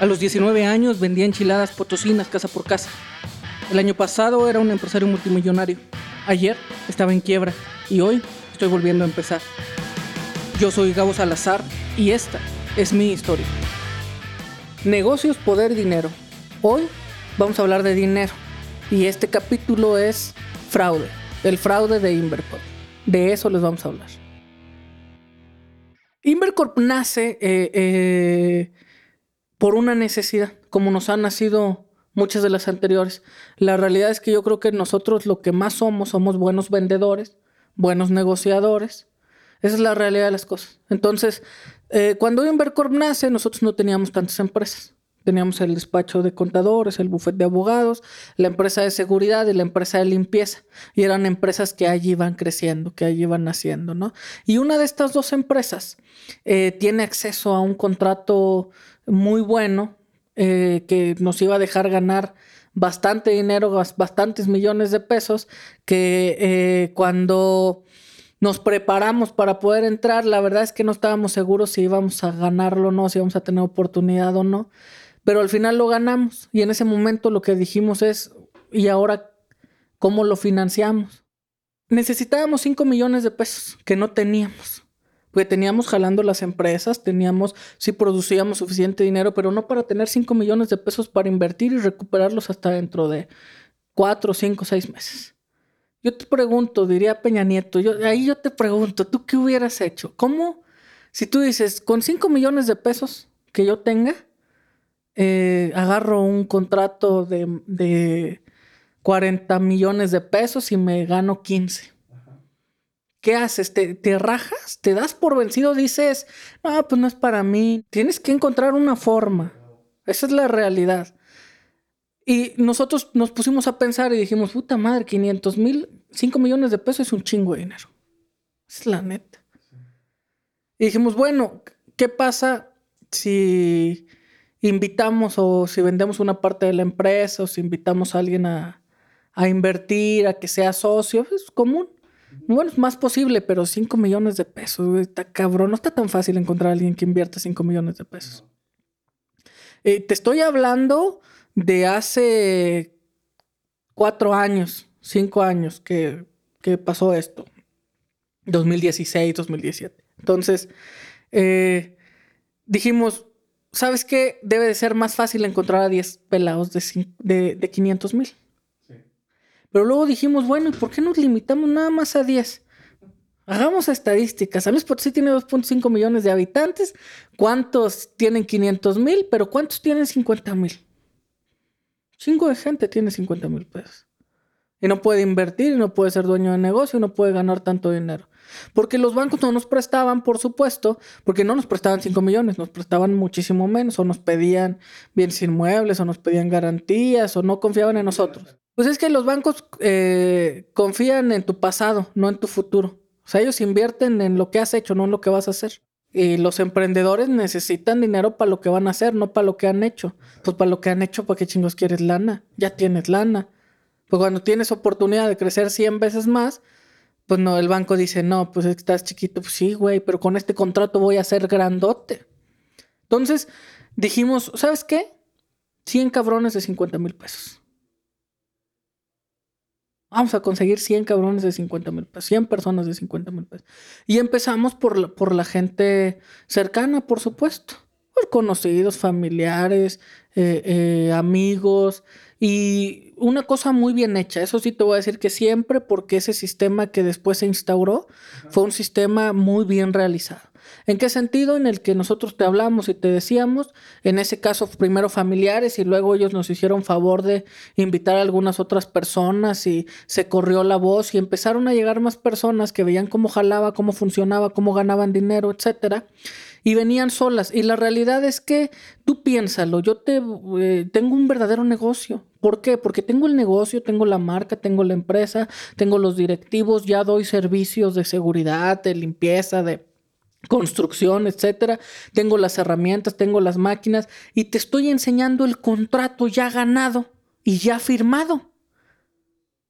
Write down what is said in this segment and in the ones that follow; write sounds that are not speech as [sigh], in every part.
A los 19 años vendía enchiladas potosinas casa por casa. El año pasado era un empresario multimillonario. Ayer estaba en quiebra y hoy estoy volviendo a empezar. Yo soy Gabo Salazar y esta es mi historia. Negocios, poder, dinero. Hoy vamos a hablar de dinero y este capítulo es fraude, el fraude de Invercorp. De eso les vamos a hablar. Invercorp nace eh, eh, por una necesidad, como nos han nacido muchas de las anteriores. La realidad es que yo creo que nosotros lo que más somos somos buenos vendedores, buenos negociadores. Esa es la realidad de las cosas. Entonces, eh, cuando Invercorp nace, nosotros no teníamos tantas empresas. Teníamos el despacho de contadores, el bufete de abogados, la empresa de seguridad y la empresa de limpieza. Y eran empresas que allí iban creciendo, que allí iban naciendo, ¿no? Y una de estas dos empresas eh, tiene acceso a un contrato muy bueno eh, que nos iba a dejar ganar bastante dinero, bastantes millones de pesos, que eh, cuando nos preparamos para poder entrar, la verdad es que no estábamos seguros si íbamos a ganarlo o no, si íbamos a tener oportunidad o no, pero al final lo ganamos y en ese momento lo que dijimos es, ¿y ahora cómo lo financiamos? Necesitábamos 5 millones de pesos que no teníamos. Porque teníamos jalando las empresas, teníamos, sí producíamos suficiente dinero, pero no para tener 5 millones de pesos para invertir y recuperarlos hasta dentro de 4, 5, 6 meses. Yo te pregunto, diría Peña Nieto, ahí yo te pregunto, ¿tú qué hubieras hecho? ¿Cómo? Si tú dices, con 5 millones de pesos que yo tenga, eh, agarro un contrato de, de 40 millones de pesos y me gano 15. ¿Qué haces? ¿Te, rajas? ¿Te das por vencido? Dices, no, pues no es para mí. Tienes que encontrar una forma. Esa es la realidad. Y nosotros nos pusimos a pensar y dijimos, puta madre, 500 mil, 5 millones de pesos es un chingo de dinero. Es la neta. Y dijimos, bueno, ¿qué pasa si invitamos o si vendemos una parte de la empresa o si invitamos a alguien a, a invertir, a que sea socio? Es común. Bueno, es más posible, pero 5 millones de pesos, está cabrón. No está tan fácil encontrar a alguien que invierta 5 millones de pesos. Eh, te estoy hablando de hace cuatro años, cinco años que, pasó esto. 2016, 2017. Entonces, eh, dijimos, ¿sabes qué? Debe de ser más fácil encontrar a 10 pelados de, de, de 500 mil. Pero luego dijimos, bueno, ¿y por qué nos limitamos nada más a 10? Hagamos estadísticas. San Luis Potosí tiene 2.5 millones de habitantes. ¿Cuántos tienen 500 mil? Pero ¿cuántos tienen 50 mil? Cinco de gente tiene 50 mil pesos. Y no puede invertir, y no puede ser dueño de negocio, y no puede ganar tanto dinero. Porque los bancos no nos prestaban, por supuesto, porque no nos prestaban 5 millones, nos prestaban muchísimo menos, o nos pedían bienes inmuebles, o nos pedían garantías, o no confiaban en nosotros. Pues es que los bancos eh, confían en tu pasado, no en tu futuro. O sea, ellos invierten en lo que has hecho, no en lo que vas a hacer. Y los emprendedores necesitan dinero para lo que van a hacer, no para lo que han hecho. Pues para lo que han hecho, ¿para qué chingos quieres lana? Ya tienes lana. Pues cuando tienes oportunidad de crecer 100 veces más, pues no, el banco dice, no, pues estás chiquito. Pues sí, güey, pero con este contrato voy a ser grandote. Entonces dijimos, ¿sabes qué? 100 cabrones de 50 mil pesos. Vamos a conseguir 100 cabrones de 50 mil pesos, 100 personas de 50 mil pesos. Y empezamos por la, por la gente cercana, por supuesto. Por conocidos, familiares, eh, eh, amigos. Y una cosa muy bien hecha. Eso sí te voy a decir que siempre, porque ese sistema que después se instauró fue un sistema muy bien realizado. ¿En qué sentido? En el que nosotros te hablamos y te decíamos, en ese caso primero familiares y luego ellos nos hicieron favor de invitar a algunas otras personas y se corrió la voz y empezaron a llegar más personas que veían cómo jalaba, cómo funcionaba, cómo ganaban dinero, etcétera y venían solas. Y la realidad es que tú piénsalo, yo te eh, tengo un verdadero negocio. ¿Por qué? Porque tengo el negocio, tengo la marca, tengo la empresa, tengo los directivos, ya doy servicios de seguridad, de limpieza, de construcción, etcétera. Tengo las herramientas, tengo las máquinas y te estoy enseñando el contrato ya ganado y ya firmado.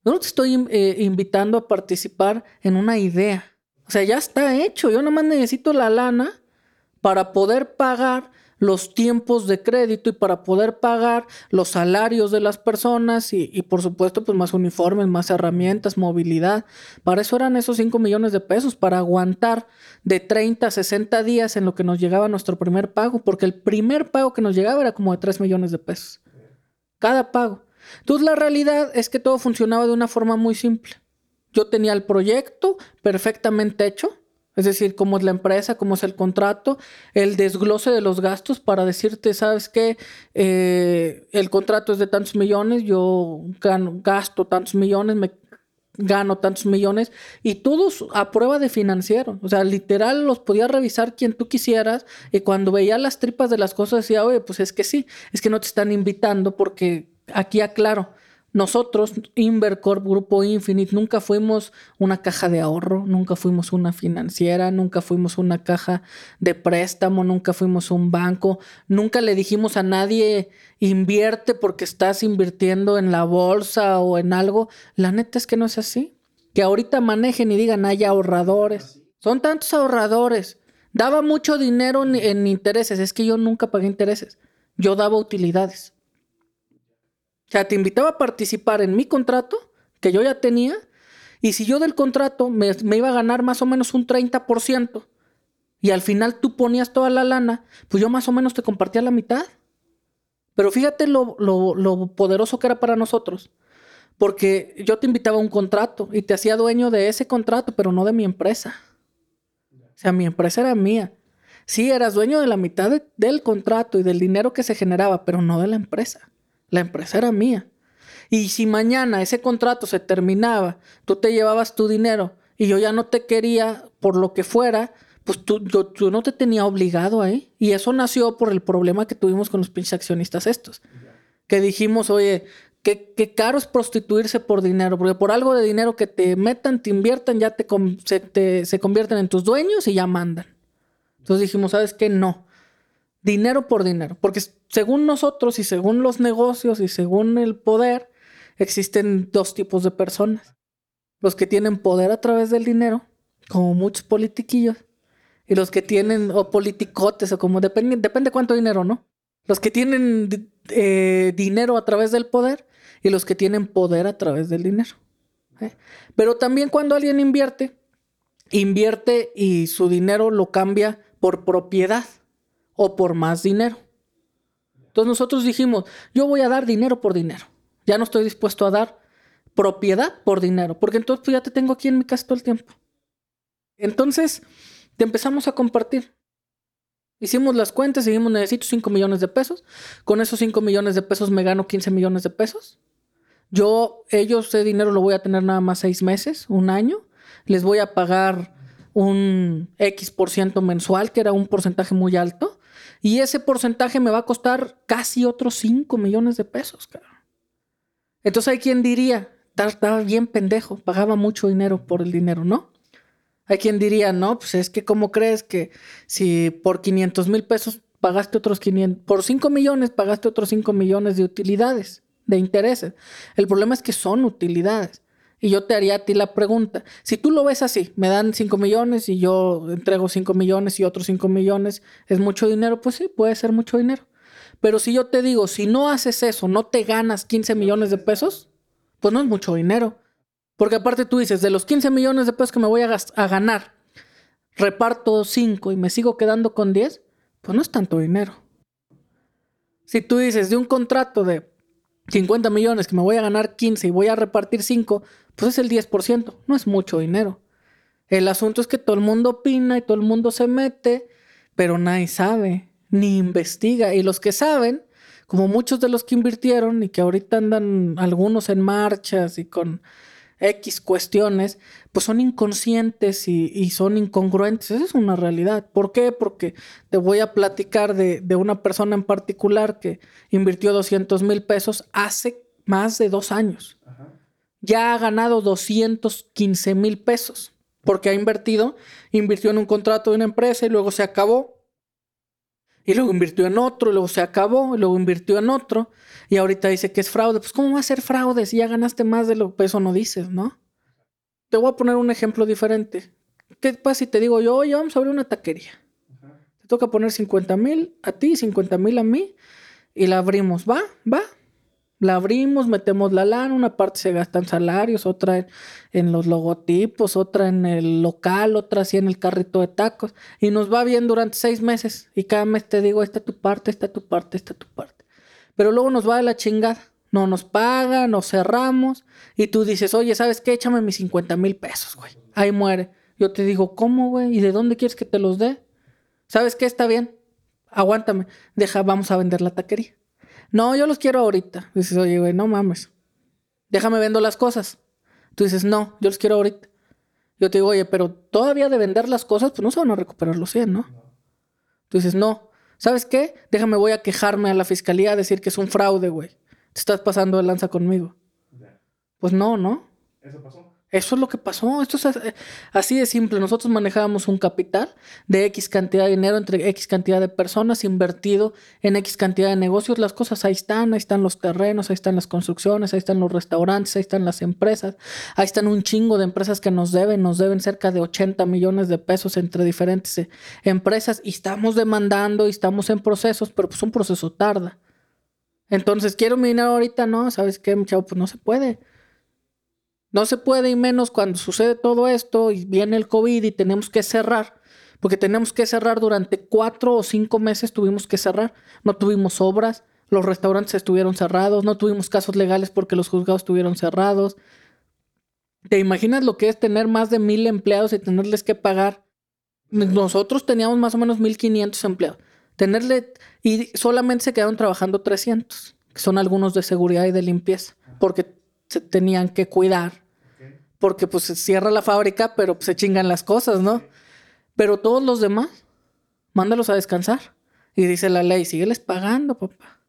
No te estoy eh, invitando a participar en una idea. O sea, ya está hecho. Yo nomás necesito la lana para poder pagar los tiempos de crédito y para poder pagar los salarios de las personas y, por supuesto pues más uniformes, más herramientas, movilidad. Para eso eran esos 5 millones de pesos, para aguantar de 30 a 60 días en lo que nos llegaba nuestro primer pago, porque el primer pago que nos llegaba era como de 3 millones de pesos. Cada pago. Entonces la realidad es que todo funcionaba de una forma muy simple. Yo tenía el proyecto perfectamente hecho, es decir, cómo es la empresa, cómo es el contrato, el desglose de los gastos para decirte, sabes que eh, el contrato es de tantos millones, yo gasto tantos millones, me gano tantos millones y todos a prueba de financiero. O sea, literal los podía revisar quien tú quisieras y cuando veía las tripas de las cosas decía, oye, pues es que sí, es que no te están invitando porque aquí aclaro, nosotros, Invercorp, Grupo Infinite, nunca fuimos una caja de ahorro, nunca fuimos una financiera, nunca fuimos una caja de préstamo, nunca fuimos un banco, nunca le dijimos a nadie invierte porque estás invirtiendo en la bolsa o en algo. La neta es que no es así. Que ahorita manejen y digan hay ahorradores. Son tantos ahorradores. Daba mucho dinero en intereses. Es que yo nunca pagué intereses. Yo daba utilidades. Sea, te invitaba a participar en mi contrato que yo ya tenía y si yo del contrato me, iba a ganar más o menos un 30% y al final tú ponías toda la lana, pues yo más o menos te compartía la mitad. Pero fíjate lo, lo, poderoso que era para nosotros. Porque yo te invitaba a un contrato y te hacía dueño de ese contrato, pero no de mi empresa. O sea, mi empresa era mía. Sí, eras dueño de la mitad del contrato y del dinero que se generaba, pero no de la empresa. La empresa era mía. Y si mañana ese contrato se terminaba, tú te llevabas tu dinero y yo ya no te quería por lo que fuera, pues tú, yo, no te tenía obligado ahí. Y eso nació por el problema que tuvimos con los pinches accionistas estos. Que dijimos, oye, qué, caro es prostituirse por dinero, porque por algo de dinero que te metan, te inviertan, ya te, se, te, se convierten en tus dueños y ya mandan. Entonces dijimos, ¿sabes qué? No dinero por dinero, porque según nosotros y según los negocios y según el poder, existen dos tipos de personas. Los que tienen poder a través del dinero, como muchos politiquillos, y los que tienen, o politicotes, o como depende, depende cuánto dinero, ¿no? Los que tienen eh, dinero a través del poder y los que tienen poder a través del dinero. ¿eh? Pero también cuando alguien invierte, invierte y su dinero lo cambia por propiedad o por más dinero. Entonces nosotros dijimos, yo voy a dar dinero por dinero. Ya no estoy dispuesto a dar propiedad por dinero, porque entonces pues, ya te tengo aquí en mi casa todo el tiempo. Entonces, te empezamos a compartir. Hicimos las cuentas y dijimos, necesito 5 millones de pesos. Con esos 5 millones de pesos me gano 15 millones de pesos. Yo, ellos, ese dinero lo voy a tener nada más 6 meses, un año. Les voy a pagar un X por ciento mensual, que era un porcentaje muy alto. Y ese porcentaje me va a costar casi otros 5 millones de pesos, Entonces hay quien diría, estaba bien pendejo, pagaba mucho dinero por el dinero, ¿no? Hay quien diría, no, pues es que ¿cómo crees que si por 500 mil pesos pagaste otros 500, por 5 millones pagaste otros 5 millones de utilidades, de intereses? El problema es que son utilidades. Y yo te haría a ti la pregunta, si tú lo ves así, me dan 5 millones y yo entrego 5 millones y otros 5 millones, ¿es mucho dinero? Pues sí, puede ser mucho dinero. Pero si yo te digo, si no haces eso, no te ganas 15 millones de pesos, pues no es mucho dinero. Porque aparte tú dices, de los 15 millones de pesos que me voy a, a ganar, reparto 5 y me sigo quedando con 10, pues no es tanto dinero. Si tú dices, de un contrato de 50 millones que me voy a ganar 15 y voy a repartir 5, pues es el 10%, no es mucho dinero. El asunto es que todo el mundo opina y todo el mundo se mete, pero nadie sabe, ni investiga. Y los que saben, como muchos de los que invirtieron y que ahorita andan algunos en marchas y con X cuestiones, pues son inconscientes y, son incongruentes. Esa es una realidad. ¿Por qué? Porque te voy a platicar de, de una persona en particular que invirtió 200 mil pesos hace más de dos años. Ya ha ganado 215 mil pesos porque ha invertido, invirtió en un contrato de una empresa y luego se acabó. Y luego invirtió en otro, y luego se acabó, y luego invirtió en otro, y ahorita dice que es fraude. Pues, ¿cómo va a ser fraude si ya ganaste más de lo que eso no dices, no? Te voy a poner un ejemplo diferente. ¿Qué pasa si te digo yo, oye, vamos a abrir una taquería? Te toca poner 50 mil a ti, 50 mil a mí y la abrimos. ¿Va? ¿Va? La abrimos, metemos la lana, una parte se gasta en salarios, otra en, los logotipos, otra en el local, otra así en el carrito de tacos. Y nos va bien durante seis meses. Y cada mes te digo, esta es tu parte, esta es tu parte, esta es tu parte. Pero luego nos va de la chingada. No nos paga, nos cerramos. Y tú dices, oye, ¿sabes qué? Échame mis 50 mil pesos, güey. Ahí muere. Yo te digo, ¿cómo, güey? ¿Y de dónde quieres que te los dé? ¿Sabes qué? Está bien. Aguántame. Deja, vamos a vender la taquería. No, yo los quiero ahorita. Dices, oye, güey, no mames. Déjame vendo las cosas. Tú dices, no, yo los quiero ahorita. Yo te digo, oye, pero todavía de vender las cosas, pues no se van a recuperar los 100, ¿no? Tú dices, no. ¿Sabes qué? Déjame, voy a quejarme a la fiscalía a decir que es un fraude, güey. Te estás pasando de lanza conmigo. Pues no, ¿no? Eso pasó. Eso es lo que pasó. Esto es así de simple. Nosotros manejábamos un capital de X cantidad de dinero entre X cantidad de personas invertido en X cantidad de negocios. Las cosas ahí están, ahí están los terrenos, ahí están las construcciones, ahí están los restaurantes, ahí están las empresas, ahí están un chingo de empresas que nos deben, nos deben cerca de 80 millones de pesos entre diferentes eh, empresas y estamos demandando y estamos en procesos, pero pues un proceso tarda. Entonces, quiero mi dinero ahorita, no, ¿sabes qué, chavo? Pues no se puede. No se puede y menos cuando sucede todo esto y viene el COVID y tenemos que cerrar, porque tenemos que cerrar durante cuatro o cinco meses, tuvimos que cerrar. No tuvimos obras, los restaurantes estuvieron cerrados, no tuvimos casos legales porque los juzgados estuvieron cerrados. ¿Te imaginas lo que es tener más de mil empleados y tenerles que pagar? Nosotros teníamos más o menos 1500 empleados. Tenerle, y solamente se quedaron trabajando 300, que son algunos de seguridad y de limpieza, porque se tenían que cuidar porque pues se cierra la fábrica, pero pues, se chingan las cosas, ¿no? Pero todos los demás, mándalos a descansar. Y dice la ley, sígueles pagando, papá.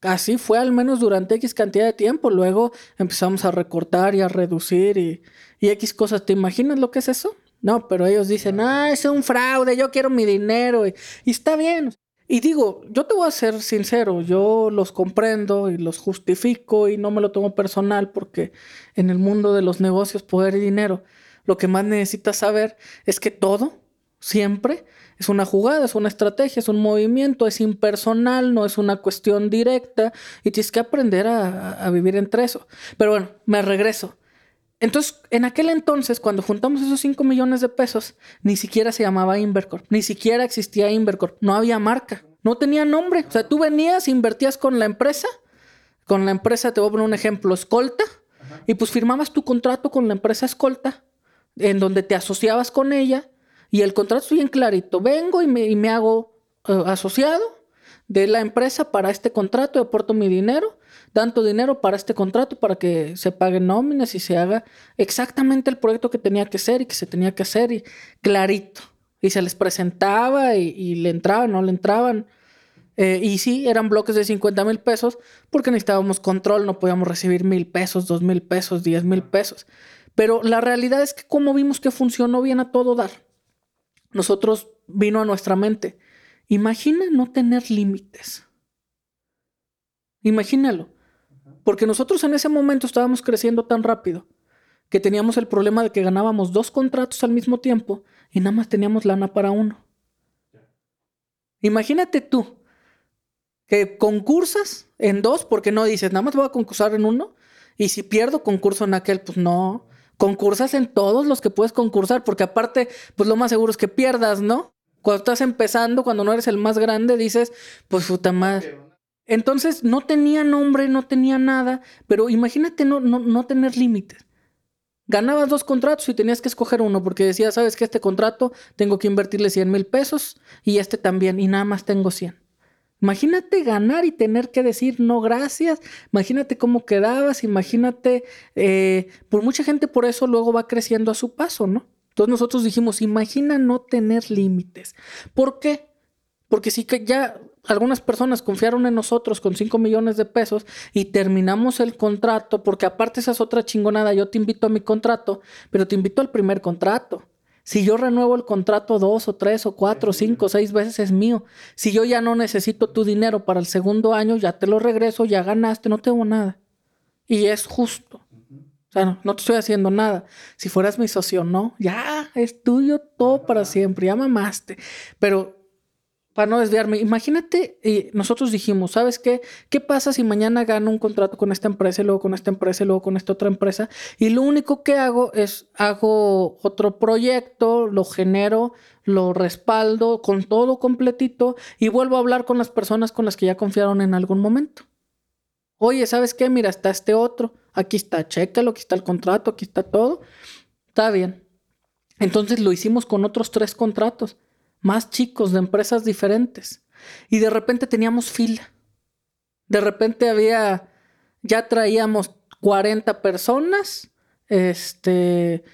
Así fue al menos durante X cantidad de tiempo. Luego empezamos a recortar y a reducir y, y X cosas. ¿Te imaginas lo que es eso? No, pero ellos dicen, ah, es un fraude, yo quiero mi dinero. y está bien. Y digo, yo te voy a ser sincero, yo los comprendo y los justifico y no me lo tomo personal porque en el mundo de los negocios, poder y dinero, lo que más necesitas saber es que todo, siempre, es una jugada, es una estrategia, es un movimiento, es impersonal, no es una cuestión directa y tienes que aprender a, a vivir entre eso. Pero bueno, me regreso. Entonces, en aquel entonces, cuando juntamos esos 5 millones de pesos, ni siquiera se llamaba Invercorp, ni siquiera existía Invercorp, no había marca, no tenía nombre. O sea, tú venías, invertías con la empresa, con la empresa, te voy a poner un ejemplo, Escolta, y pues firmabas tu contrato con la empresa Escolta, en donde te asociabas con ella, y el contrato es bien clarito, vengo y me, hago eh, asociado de la empresa para este contrato, aporto mi dinero tanto dinero para este contrato para que se paguen nóminas y se haga exactamente el proyecto que tenía que ser y que se tenía que hacer y clarito. Y se les presentaba y, le entraban, no le entraban. Eh, y sí, eran bloques de 50 mil pesos porque necesitábamos control, no podíamos recibir mil pesos, dos mil pesos, diez mil pesos. Pero la realidad es que como vimos que funcionó bien a todo dar, nosotros vino a nuestra mente. Imagina no tener límites. Imagínalo. Porque nosotros en ese momento estábamos creciendo tan rápido que teníamos el problema de que ganábamos dos contratos al mismo tiempo y nada más teníamos lana para uno. Imagínate tú que concursas en dos porque no dices, nada más voy a concursar en uno y si pierdo concurso en aquel, pues no. Concursas en todos los que puedes concursar porque aparte, pues lo más seguro es que pierdas, ¿no? Cuando estás empezando, cuando no eres el más grande, dices, pues puta madre. Entonces no tenía nombre, no tenía nada, pero imagínate no, no, tener límites. Ganabas dos contratos y tenías que escoger uno porque decías, sabes que este contrato tengo que invertirle 100 mil pesos y este también y nada más tengo 100. Imagínate ganar y tener que decir no gracias. Imagínate cómo quedabas. Imagínate, eh, por mucha gente por eso luego va creciendo a su paso, ¿no? Entonces nosotros dijimos, imagina no tener límites. ¿Por qué? Porque sí que ya algunas personas confiaron en nosotros con 5 millones de pesos y terminamos el contrato, porque aparte esa es otra chingonada, yo te invito a mi contrato, pero te invito al primer contrato. Si yo renuevo el contrato dos o tres o cuatro o cinco o seis veces es mío. Si yo ya no necesito tu dinero para el segundo año, ya te lo regreso, ya ganaste, no tengo nada. Y es justo. O sea, no, no te estoy haciendo nada. Si fueras mi socio, no, ya es tuyo todo para siempre, ya mamaste. Pero para no desviarme, imagínate, y nosotros dijimos, ¿sabes qué? ¿Qué pasa si mañana gano un contrato con esta empresa luego con esta empresa luego con esta otra empresa? Y lo único que hago es, hago otro proyecto, lo genero, lo respaldo con todo completito y vuelvo a hablar con las personas con las que ya confiaron en algún momento. Oye, ¿sabes qué? Mira, está este otro, aquí está, chécalo, aquí está el contrato, aquí está todo. Está bien. Entonces lo hicimos con otros tres contratos más chicos de empresas diferentes. Y de repente teníamos fila. De repente había, ya traíamos 40 personas, este,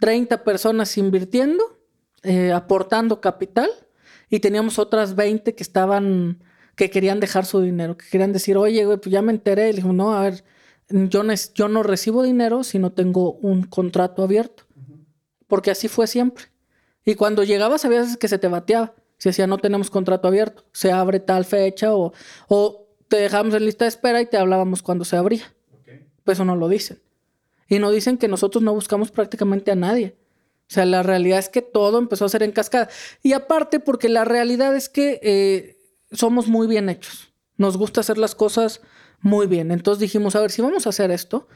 30 personas invirtiendo, eh, aportando capital, y teníamos otras 20 que estaban, que querían dejar su dinero, que querían decir, oye, pues ya me enteré. Y dijo, no, a ver, yo no, yo no recibo dinero si no tengo un contrato abierto. Porque así fue siempre. Y cuando llegabas, había veces que se te bateaba. Si decía, no tenemos contrato abierto, se abre tal fecha o, o te dejamos en lista de espera y te hablábamos cuando se abría. Pues eso no lo dicen. Y no dicen que nosotros no buscamos prácticamente a nadie. O sea, la realidad es que todo empezó a ser en cascada. Y aparte, porque la realidad es que eh, somos muy bien hechos. Nos gusta hacer las cosas muy bien. Entonces dijimos, a ver, si vamos a hacer esto,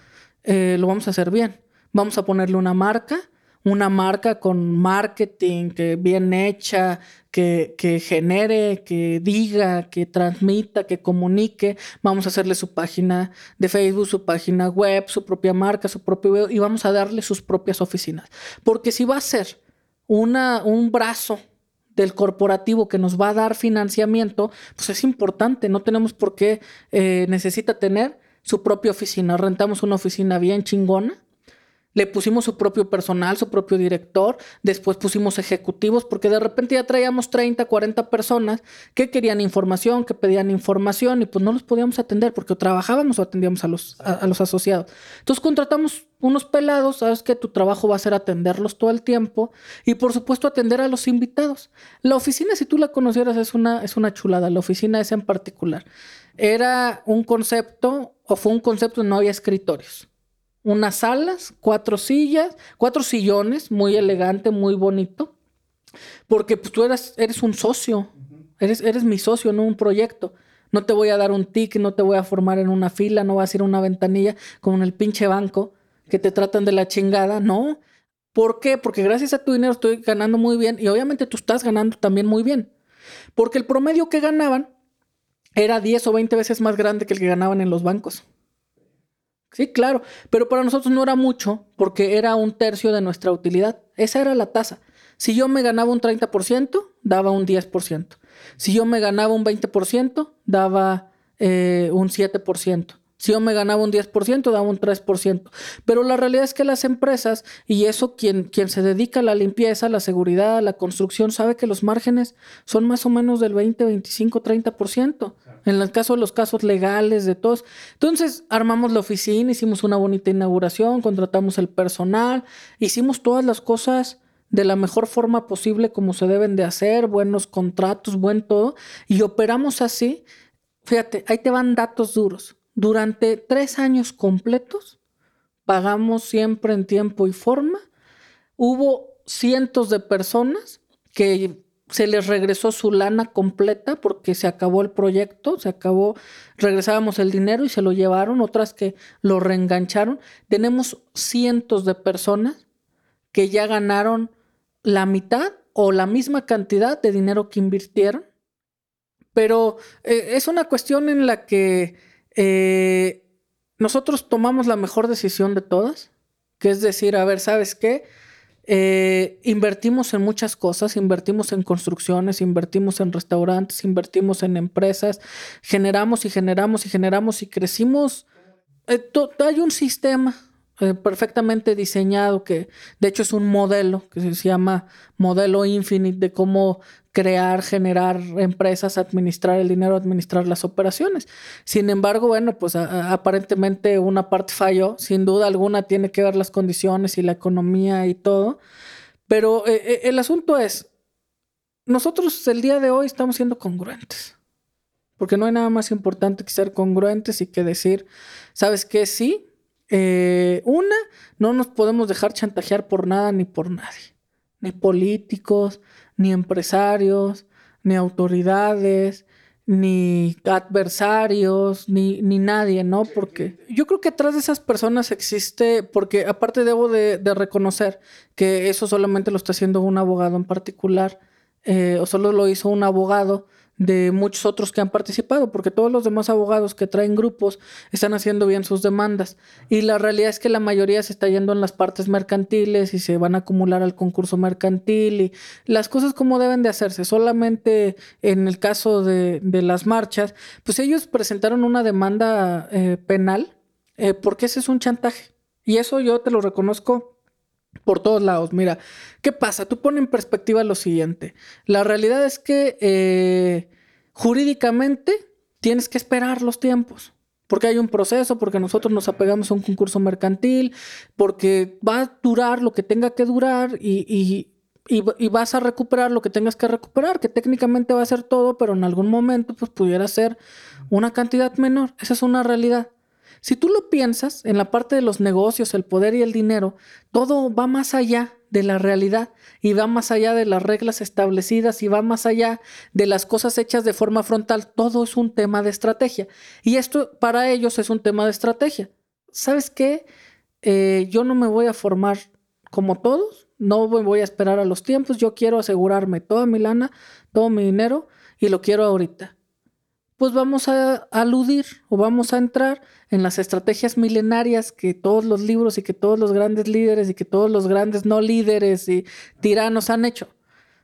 eh, lo vamos a hacer bien. Vamos a ponerle una marca una marca con marketing que bien hecha, que, que, genere, que diga, que transmita, que comunique. Vamos a hacerle su página de Facebook, su página web, su propia marca, su propio video y vamos a darle sus propias oficinas. Porque si va a ser una, un brazo del corporativo que nos va a dar financiamiento, pues es importante. No tenemos por qué eh, necesita tener su propia oficina. Rentamos una oficina bien chingona le pusimos su propio personal, su propio director, después pusimos ejecutivos, porque de repente ya traíamos 30, 40 personas que querían información, que pedían información y pues no los podíamos atender porque o trabajábamos o atendíamos a los, a, los asociados. Entonces contratamos unos pelados, sabes que tu trabajo va a ser atenderlos todo el tiempo y por supuesto atender a los invitados. La oficina, si tú la conocieras, es una, es una chulada, la oficina es en particular. Era un concepto o fue un concepto, no había escritorios unas salas, cuatro sillas, cuatro sillones, muy elegante, muy bonito. Porque pues, tú eres, eres un socio, eres, eres mi socio, no un proyecto. No te voy a dar un tic, no te voy a formar en una fila, no vas a ir a una ventanilla como en el pinche banco que te tratan de la chingada. No. ¿Por qué? Porque gracias a tu dinero estoy ganando muy bien y obviamente tú estás ganando también muy bien. Porque el promedio que ganaban era 10 o 20 veces más grande que el que ganaban en los bancos. Sí, claro, pero para nosotros no era mucho porque era un tercio de nuestra utilidad. Esa era la tasa. Si yo me ganaba un 30%, daba un 10%. Si yo me ganaba un 20%, daba eh, un 7%. Si yo me ganaba un 10%, daba un 3%. Pero la realidad es que las empresas, y eso quien, quien se dedica a la limpieza, la seguridad, la construcción, sabe que los márgenes son más o menos del 20, 25, 30%. En el caso de los casos legales de todos. Entonces, armamos la oficina, hicimos una bonita inauguración, contratamos el personal, hicimos todas las cosas de la mejor forma posible como se deben de hacer, buenos contratos, buen todo, y operamos así. Fíjate, ahí te van datos duros. Durante tres años completos, pagamos siempre en tiempo y forma. Hubo cientos de personas que se les regresó su lana completa porque se acabó el proyecto, se acabó, regresábamos el dinero y se lo llevaron, otras que lo reengancharon. Tenemos cientos de personas que ya ganaron la mitad o la misma cantidad de dinero que invirtieron. Pero eh, es una cuestión en la que eh, nosotros tomamos la mejor decisión de todas, que es decir, a ver, ¿sabes qué? Eh, invertimos en muchas cosas, invertimos en construcciones, invertimos en restaurantes, invertimos en empresas, generamos y generamos y generamos y crecimos. Eh, hay un sistema perfectamente diseñado que de hecho es un modelo que se llama modelo Infinite de cómo crear, generar empresas, administrar el dinero, administrar las operaciones. Sin embargo, bueno, pues aparentemente una parte falló, sin duda alguna tiene que ver las condiciones y la economía y todo, pero eh, eh, el asunto es, nosotros el día de hoy estamos siendo congruentes, porque no hay nada más importante que ser congruentes y que decir, ¿sabes qué? Sí, eh, una, no nos podemos dejar chantajear por nada ni por nadie, ni políticos, ni empresarios, ni autoridades, ni adversarios, ni, ni nadie, ¿no? Porque yo creo que atrás de esas personas existe, porque aparte debo de, reconocer que eso solamente lo está haciendo un abogado en particular, eh, o solo lo hizo un abogado de muchos otros que han participado, porque todos los demás abogados que traen grupos están haciendo bien sus demandas. Y la realidad es que la mayoría se está yendo en las partes mercantiles y se van a acumular al concurso mercantil y las cosas como deben de hacerse. Solamente en el caso de, las marchas, pues ellos presentaron una demanda eh, penal eh, porque ese es un chantaje. Y eso yo te lo reconozco por todos lados. Mira, ¿qué pasa? Tú pones en perspectiva lo siguiente. La realidad es que eh, jurídicamente tienes que esperar los tiempos. Porque hay un proceso, porque nosotros nos apegamos a un concurso mercantil, porque va a durar lo que tenga que durar y, y, vas a recuperar lo que tengas que recuperar, que técnicamente va a ser todo, pero en algún momento pues pudiera ser una cantidad menor. Esa es una realidad. Si tú lo piensas, en la parte de los negocios, el poder y el dinero, todo va más allá de la realidad y va más allá de las reglas establecidas y va más allá de las cosas hechas de forma frontal. Todo es un tema de estrategia. Y esto para ellos es un tema de estrategia. ¿Sabes qué? Eh, yo no me voy a formar como todos, no me voy a esperar a los tiempos, yo quiero asegurarme toda mi lana, todo mi dinero y lo quiero ahorita pues vamos a aludir o vamos a entrar en las estrategias milenarias que todos los libros y que todos los grandes líderes y que todos los grandes no líderes y tiranos han hecho.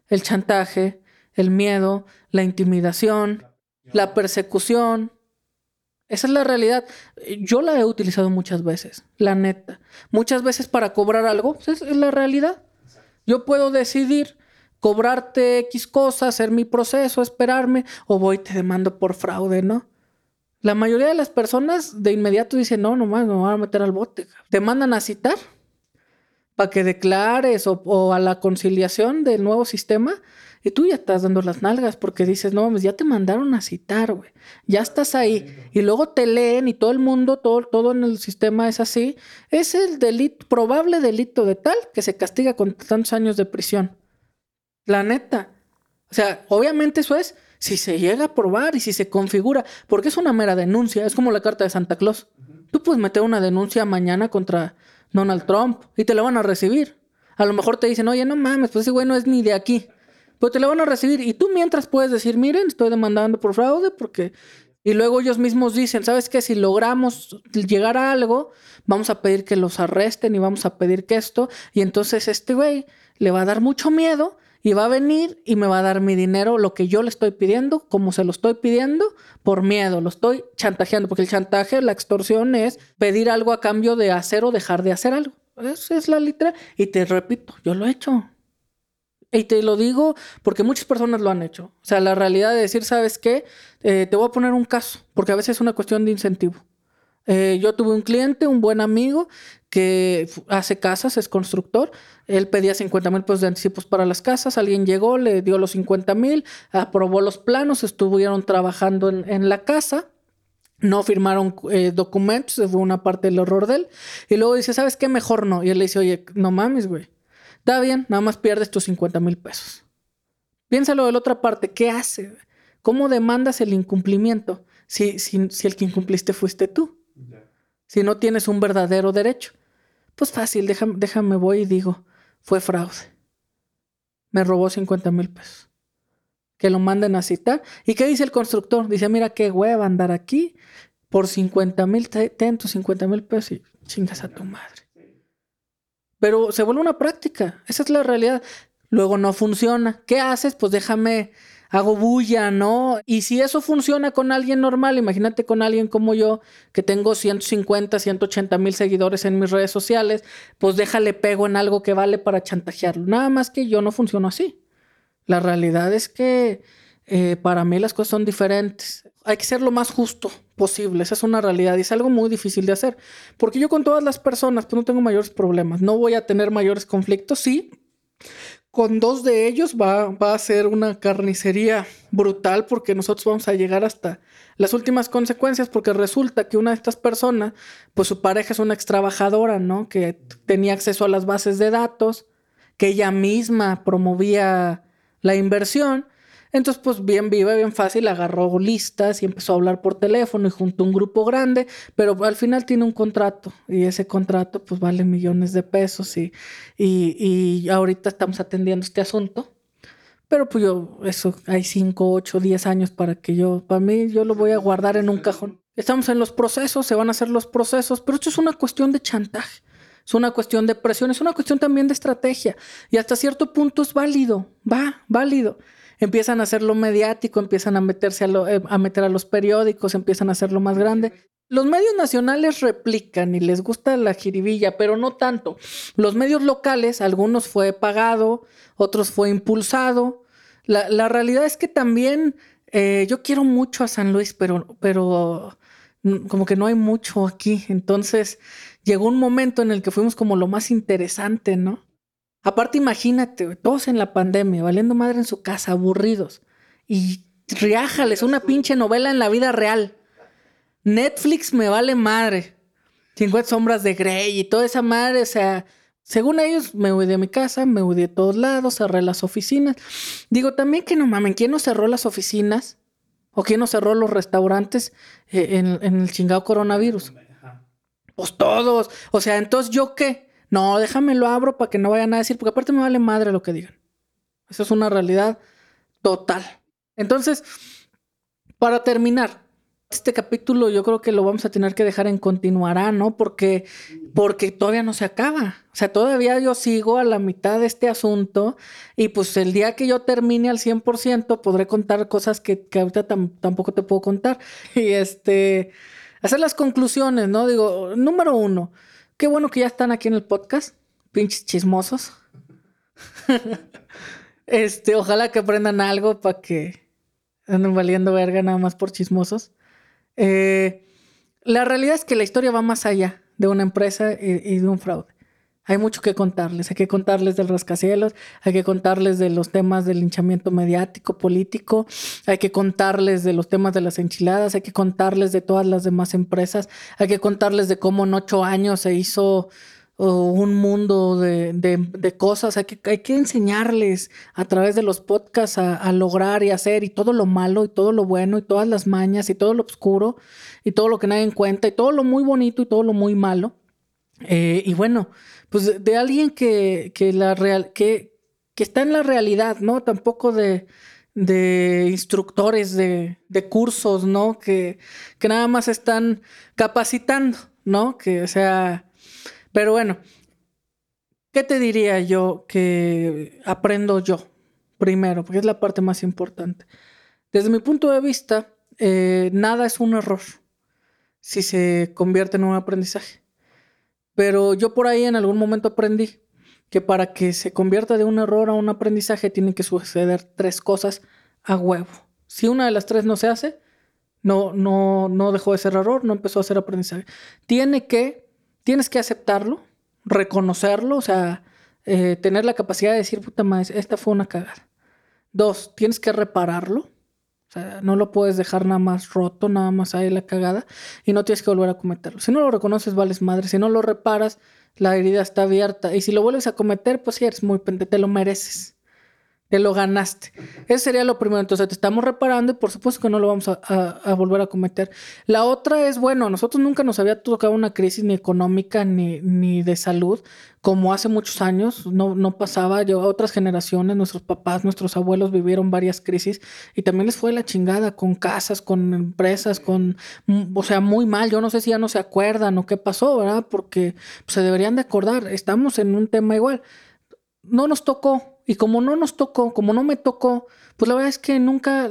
El chantaje, el miedo, la intimidación, la persecución. Esa es la realidad. Yo la he utilizado muchas veces, la neta. Muchas veces para cobrar algo, pues, es la realidad. Yo puedo decidir cobrarte X cosas, hacer mi proceso, esperarme, o voy te demando por fraude, ¿no? La mayoría de las personas de inmediato dicen, no, nomás me voy a meter al bote. Te mandan a citar para que declares o, a la conciliación del nuevo sistema y tú ya estás dando las nalgas porque dices, no, pues ya te mandaron a citar, güey. Ya estás ahí. Y luego te leen y todo el mundo, todo, todo en el sistema es así. Es el delito, probable delito de tal que se castiga con tantos años de prisión. La neta. O sea, obviamente eso es si se llega a probar y si se configura, porque es una mera denuncia, es como la carta de Santa Claus. Tú puedes meter una denuncia mañana contra Donald Trump y te la van a recibir. A lo mejor te dicen, oye, no mames, pues ese güey no es ni de aquí. Pero te la van a recibir y tú mientras puedes decir, miren, estoy demandando por fraude porque... Y luego ellos mismos dicen, ¿sabes qué? Si logramos llegar a algo, vamos a pedir que los arresten y vamos a pedir que esto. Y entonces este güey le va a dar mucho miedo y va a venir y me va a dar mi dinero, lo que yo le estoy pidiendo, como se lo estoy pidiendo, por miedo, lo estoy chantajeando, porque el chantaje, la extorsión es pedir algo a cambio de hacer o dejar de hacer algo. Esa es la letra. Y te repito, yo lo he hecho. Y te lo digo porque muchas personas lo han hecho. O sea, la realidad de decir, ¿sabes qué? Eh, te voy a poner un caso, porque a veces es una cuestión de incentivo. Eh, yo tuve un cliente, un buen amigo, que hace casas, es constructor. Él pedía 50 mil pesos de anticipos para las casas. Alguien llegó, le dio los 50 mil, aprobó los planos, estuvieron trabajando en, la casa. No firmaron eh, documentos, fue una parte del horror de él. Y luego dice, ¿sabes qué? Mejor no. Y él le dice, oye, no mames, güey. Está bien, nada más pierdes tus 50 mil pesos. Piénsalo de la otra parte, ¿qué hace? ¿Cómo demandas el incumplimiento si, si, si el que incumpliste fuiste tú? Si no tienes un verdadero derecho. Pues fácil, déjame, déjame voy y digo, fue fraude. Me robó 50 mil pesos. Que lo manden a citar. ¿Y qué dice el constructor? Dice, mira qué hueva andar aquí. Por 50 mil, ten tus 50 mil pesos y chingas a tu madre. Pero se vuelve una práctica. Esa es la realidad. Luego no funciona. ¿Qué haces? Pues déjame hago bulla, ¿no? Y si eso funciona con alguien normal, imagínate con alguien como yo, que tengo 150, 180 mil seguidores en mis redes sociales, pues déjale pego en algo que vale para chantajearlo. Nada más que yo no funciono así. La realidad es que eh, para mí las cosas son diferentes. Hay que ser lo más justo posible. Esa es una realidad y es algo muy difícil de hacer. Porque yo con todas las personas, pues no tengo mayores problemas. No voy a tener mayores conflictos, sí con dos de ellos va, va, a ser una carnicería brutal porque nosotros vamos a llegar hasta las últimas consecuencias porque resulta que una de estas personas, pues su pareja es una extrabajadora, ¿no? Que tenía acceso a las bases de datos, que ella misma promovía la inversión. Entonces, pues bien viva, bien fácil, agarró listas y empezó a hablar por teléfono y juntó un grupo grande, pero al final tiene un contrato y ese contrato pues vale millones de pesos y, y, y ahorita estamos atendiendo este asunto. Pero pues yo, eso, hay 5, 8, 10 años para que yo, para mí, yo lo voy a guardar en un cajón. Estamos en los procesos, se van a hacer los procesos, pero esto es una cuestión de chantaje, es una cuestión de presión, es una cuestión también de estrategia y hasta cierto punto es válido, va, válido empiezan a hacerlo mediático, empiezan a meterse a, eh, a meter a los periódicos, empiezan a hacerlo más grande. Los medios nacionales replican y les gusta la jiribilla, pero no tanto. Los medios locales, algunos fue pagado, otros fue impulsado. La, realidad es que también eh, yo quiero mucho a San Luis, pero, pero mm, como que no hay mucho aquí. Entonces llegó un momento en el que fuimos como lo más interesante, ¿no? Aparte, imagínate, todos en la pandemia, valiendo madre en su casa, aburridos. Y riájales, una pinche novela en la vida real. Netflix me vale madre. 50 sombras de Grey y toda esa madre, o sea, según ellos, me huí de mi casa, me huí de todos lados, cerré las oficinas. Digo, también que no mamen, ¿quién no cerró las oficinas? ¿O quién no cerró los restaurantes eh, en, en el chingado coronavirus? Pues todos. O sea, entonces, ¿yo qué? No, déjame lo abro para que no vayan a decir, porque aparte me vale madre lo que digan. Eso es una realidad total. Entonces, para terminar, este capítulo yo creo que lo vamos a tener que dejar en continuará, ¿no? Porque, porque todavía no se acaba. O sea, todavía yo sigo a la mitad de este asunto y pues el día que yo termine al 100% podré contar cosas que, ahorita tampoco te puedo contar. [laughs] Y este, hacer las conclusiones, ¿no? Digo, número uno, Qué bueno que ya están aquí en el podcast, pinches chismosos. [laughs] este, ojalá que aprendan algo para que anden valiendo verga nada más por chismosos. Eh, la realidad es que la historia va más allá de una empresa y, de un fraude. Hay mucho que contarles. Hay que contarles del rascacielos, hay que contarles de los temas del linchamiento mediático, político, hay que contarles de los temas de las enchiladas, hay que contarles de todas las demás empresas, hay que contarles de cómo en ocho años se hizo un mundo de, cosas. Hay que, hay que enseñarles a través de los podcasts a, lograr y hacer y todo lo malo y todo lo bueno y todas las mañas y todo lo oscuro y todo lo que nadie cuenta y todo lo muy bonito y todo lo muy malo. Eh, y bueno, pues de, alguien que, que, está en la realidad, ¿no? Tampoco de, de instructores de, de, cursos, ¿no? Que, que nada más están capacitando, ¿no? Que, o sea, pero bueno, ¿qué te diría yo que aprendo yo primero? Porque es la parte más importante. Desde mi punto de vista, eh, nada es un error si se convierte en un aprendizaje. Pero yo por ahí en algún momento aprendí que para que se convierta de un error a un aprendizaje tienen que suceder tres cosas a huevo. Si una de las tres no se hace, no, no, no dejó de ser error, no empezó a ser aprendizaje. Tiene que, tienes que aceptarlo, reconocerlo, o sea, eh, tener la capacidad de decir, puta madre, esta fue una cagada. Dos, tienes que repararlo. O sea, no lo puedes dejar nada más roto, nada más ahí la cagada y no tienes que volver a cometerlo. Si no lo reconoces, vales madre. Si no lo reparas, la herida está abierta. Y si lo vuelves a cometer, pues sí, eres muy pendejo, te lo mereces te lo ganaste. Ese sería lo primero. Entonces te estamos reparando y por supuesto que no lo vamos a, volver a cometer. La otra es, bueno, nosotros nunca nos había tocado una crisis ni económica ni, ni de salud como hace muchos años. No, no pasaba. Yo, otras generaciones, nuestros papás, nuestros abuelos vivieron varias crisis y también les fue la chingada con casas, con empresas, con, mm, o sea, muy mal. Yo no sé si ya no se acuerdan o qué pasó, ¿verdad? Porque se deberían de acordar. Estamos en un tema igual. No nos tocó, y como no nos tocó, como no me tocó, pues la verdad es que nunca,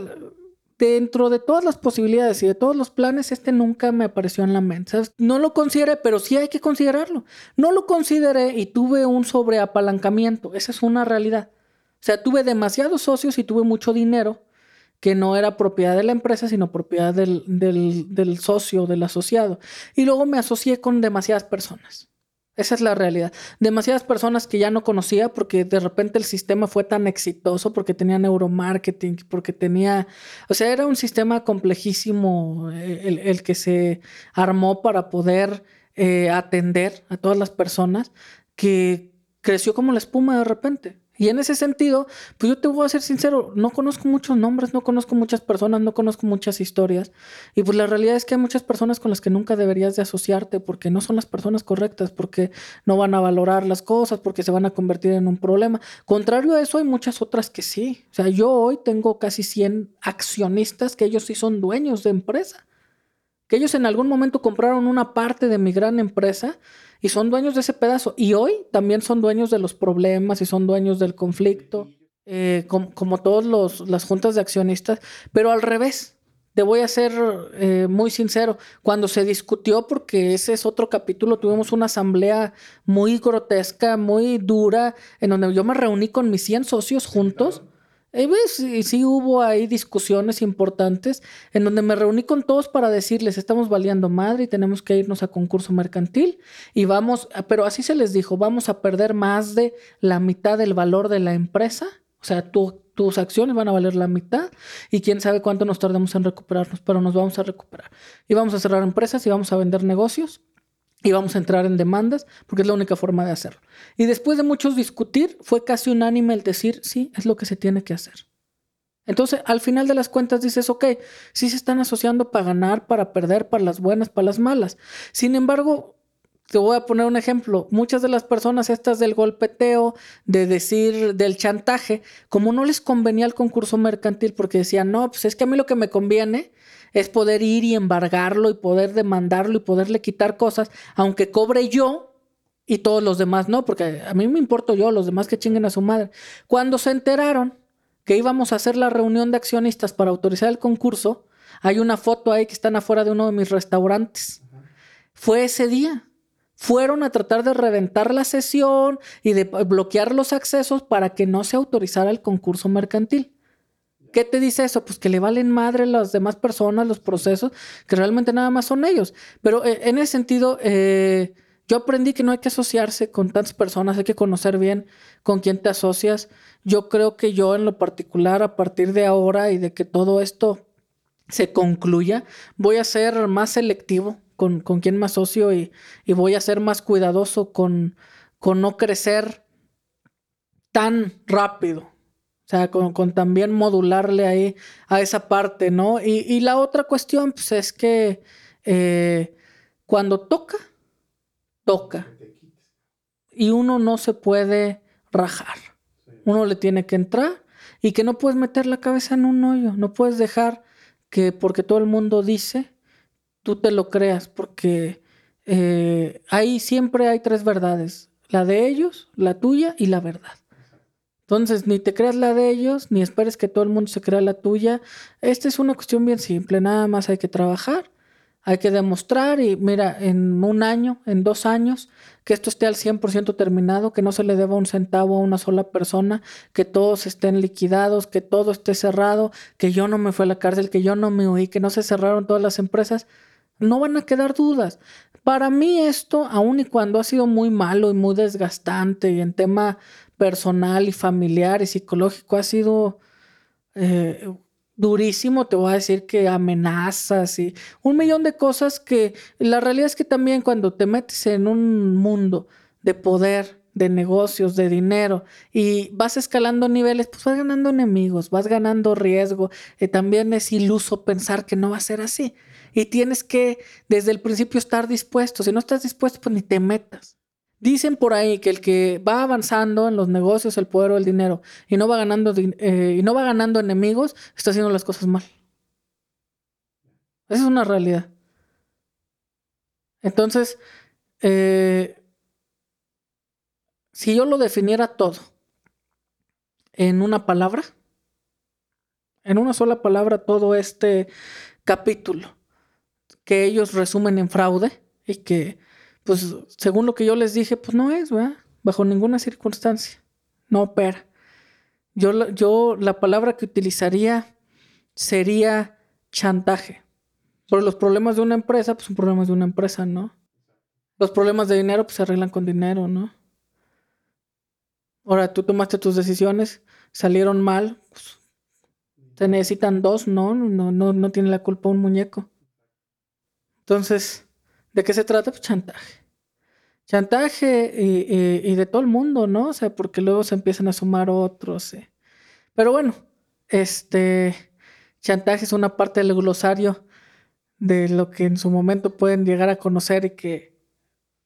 dentro de todas las posibilidades y de todos los planes, este nunca me apareció en la mente. No lo consideré, pero sí hay que considerarlo. No lo consideré y tuve un sobreapalancamiento. Esa es una realidad. O sea, tuve demasiados socios y tuve mucho dinero que no era propiedad de la empresa, sino propiedad del, del, del socio, del asociado. Y luego me asocié con demasiadas personas. Esa es la realidad. Demasiadas personas que ya no conocía porque de repente el sistema fue tan exitoso, porque tenía neuromarketing, porque tenía, o sea, era un sistema complejísimo eh, el, que se armó para poder eh, atender a todas las personas que creció como la espuma de repente. Y en ese sentido, pues yo te voy a ser sincero, no conozco muchos nombres, no conozco muchas personas, no conozco muchas historias. Y pues la realidad es que hay muchas personas con las que nunca deberías de asociarte porque no son las personas correctas, porque no van a valorar las cosas, porque se van a convertir en un problema. Contrario a eso, hay muchas otras que sí. O sea, yo hoy tengo casi 100 accionistas que ellos sí son dueños de empresa. Que ellos en algún momento compraron una parte de mi gran empresa y son dueños de ese pedazo. Y hoy también son dueños de los problemas y son dueños del conflicto, eh, como, todas las juntas de accionistas, pero al revés. Te voy a ser eh, muy sincero, cuando se discutió, porque ese es otro capítulo, tuvimos una asamblea muy grotesca, muy dura, en donde yo me reuní con mis 100 socios juntos y sí hubo ahí discusiones importantes en donde me reuní con todos para decirles, estamos valiendo madre y tenemos que irnos a concurso mercantil y vamos, pero así se les dijo, vamos a perder más de la mitad del valor de la empresa, o sea, tus acciones van a valer la mitad y quién sabe cuánto nos tardemos en recuperarnos, pero nos vamos a recuperar. Y vamos a cerrar empresas y vamos a vender negocios y vamos a entrar en demandas porque es la única forma de hacerlo. Y después de muchos discutir, fue casi unánime el decir, sí, es lo que se tiene que hacer. Entonces, al final de las cuentas dices, ok, sí se están asociando para ganar, para perder, para las buenas, para las malas. Sin embargo, te voy a poner un ejemplo. Muchas de las personas estas del golpeteo, de decir, del chantaje, como no les convenía el concurso mercantil porque decían, no, pues es que a mí lo que me conviene es poder ir y embargarlo y poder demandarlo y poderle quitar cosas, aunque cobre yo y todos los demás no, porque a mí me importo yo, los demás que chinguen a su madre. Cuando se enteraron que íbamos a hacer la reunión de accionistas para autorizar el concurso, hay una foto ahí que están afuera de uno de mis restaurantes. Fue ese día. Fueron a tratar de reventar la sesión y de bloquear los accesos para que no se autorizara el concurso mercantil. ¿Qué te dice eso? Pues que le valen madre las demás personas, los procesos, que realmente nada más son ellos. Pero eh, en ese sentido, eh, yo aprendí que no hay que asociarse con tantas personas, hay que conocer bien con quién te asocias. Yo creo que yo en lo particular, a partir de ahora y de que todo esto se concluya, voy a ser más selectivo con, con quién me asocio y, y, voy a ser más cuidadoso con, con no crecer tan rápido. O sea, con, también modularle ahí a esa parte, ¿no? Y, la otra cuestión, pues es que eh, cuando toca, toca. Y uno no se puede rajar. Uno le tiene que entrar y que no puedes meter la cabeza en un hoyo. No puedes dejar que porque todo el mundo dice, tú te lo creas, porque eh, ahí siempre hay tres verdades. La de ellos, la tuya y la verdad. Entonces, ni te creas la de ellos, ni esperes que todo el mundo se crea la tuya. Esta es una cuestión bien simple, nada más hay que trabajar, hay que demostrar y mira, en un año, en dos años, que esto esté al 100% terminado, que no se le deba un centavo a una sola persona, que todos estén liquidados, que todo esté cerrado, que yo no me fui a la cárcel, que yo no me huí, que no se cerraron todas las empresas. No van a quedar dudas. Para mí esto, aun y cuando ha sido muy malo y muy desgastante y en tema personal y familiar y psicológico ha sido eh, durísimo. Te voy a decir que amenazas y un millón de cosas que la realidad es que también cuando te metes en un mundo de poder, de negocios, de dinero y vas escalando niveles, pues vas ganando enemigos, vas ganando riesgo. Y también es iluso pensar que no va a ser así. Y tienes que desde el principio estar dispuesto. Si no estás dispuesto, pues ni te metas. Dicen por ahí que el que va avanzando en los negocios, el poder o el dinero y no va ganando eh, y no va ganando enemigos, está haciendo las cosas mal. Esa es una realidad. Entonces, eh, si yo lo definiera todo en una palabra, en una sola palabra todo este capítulo que ellos resumen en fraude y que pues según lo que yo les dije, pues no es, ¿verdad? Bajo ninguna circunstancia. No opera. Yo, yo la palabra que utilizaría sería chantaje. Porque los problemas de una empresa, pues son problemas de una empresa, ¿no? Los problemas de dinero, pues se arreglan con dinero, ¿no? Ahora, tú tomaste tus decisiones, salieron mal, pues, te necesitan dos, ¿no? No, no, no tiene la culpa un muñeco. Entonces, ¿De qué se trata? Pues chantaje. chantaje y, de todo el mundo, ¿no? O sea, porque luego se empiezan a sumar otros. Eh. Pero bueno, este chantaje es una parte del glosario de lo que en su momento pueden llegar a conocer y que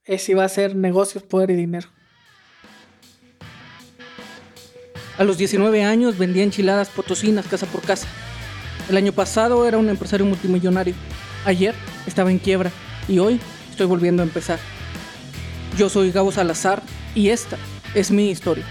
es va a ser negocios, poder y dinero. A los 19 años vendía enchiladas potosinas casa por casa. El año pasado era un empresario multimillonario. Ayer estaba en quiebra y hoy estoy volviendo a empezar. Yo soy Gabo Salazar y esta es mi historia.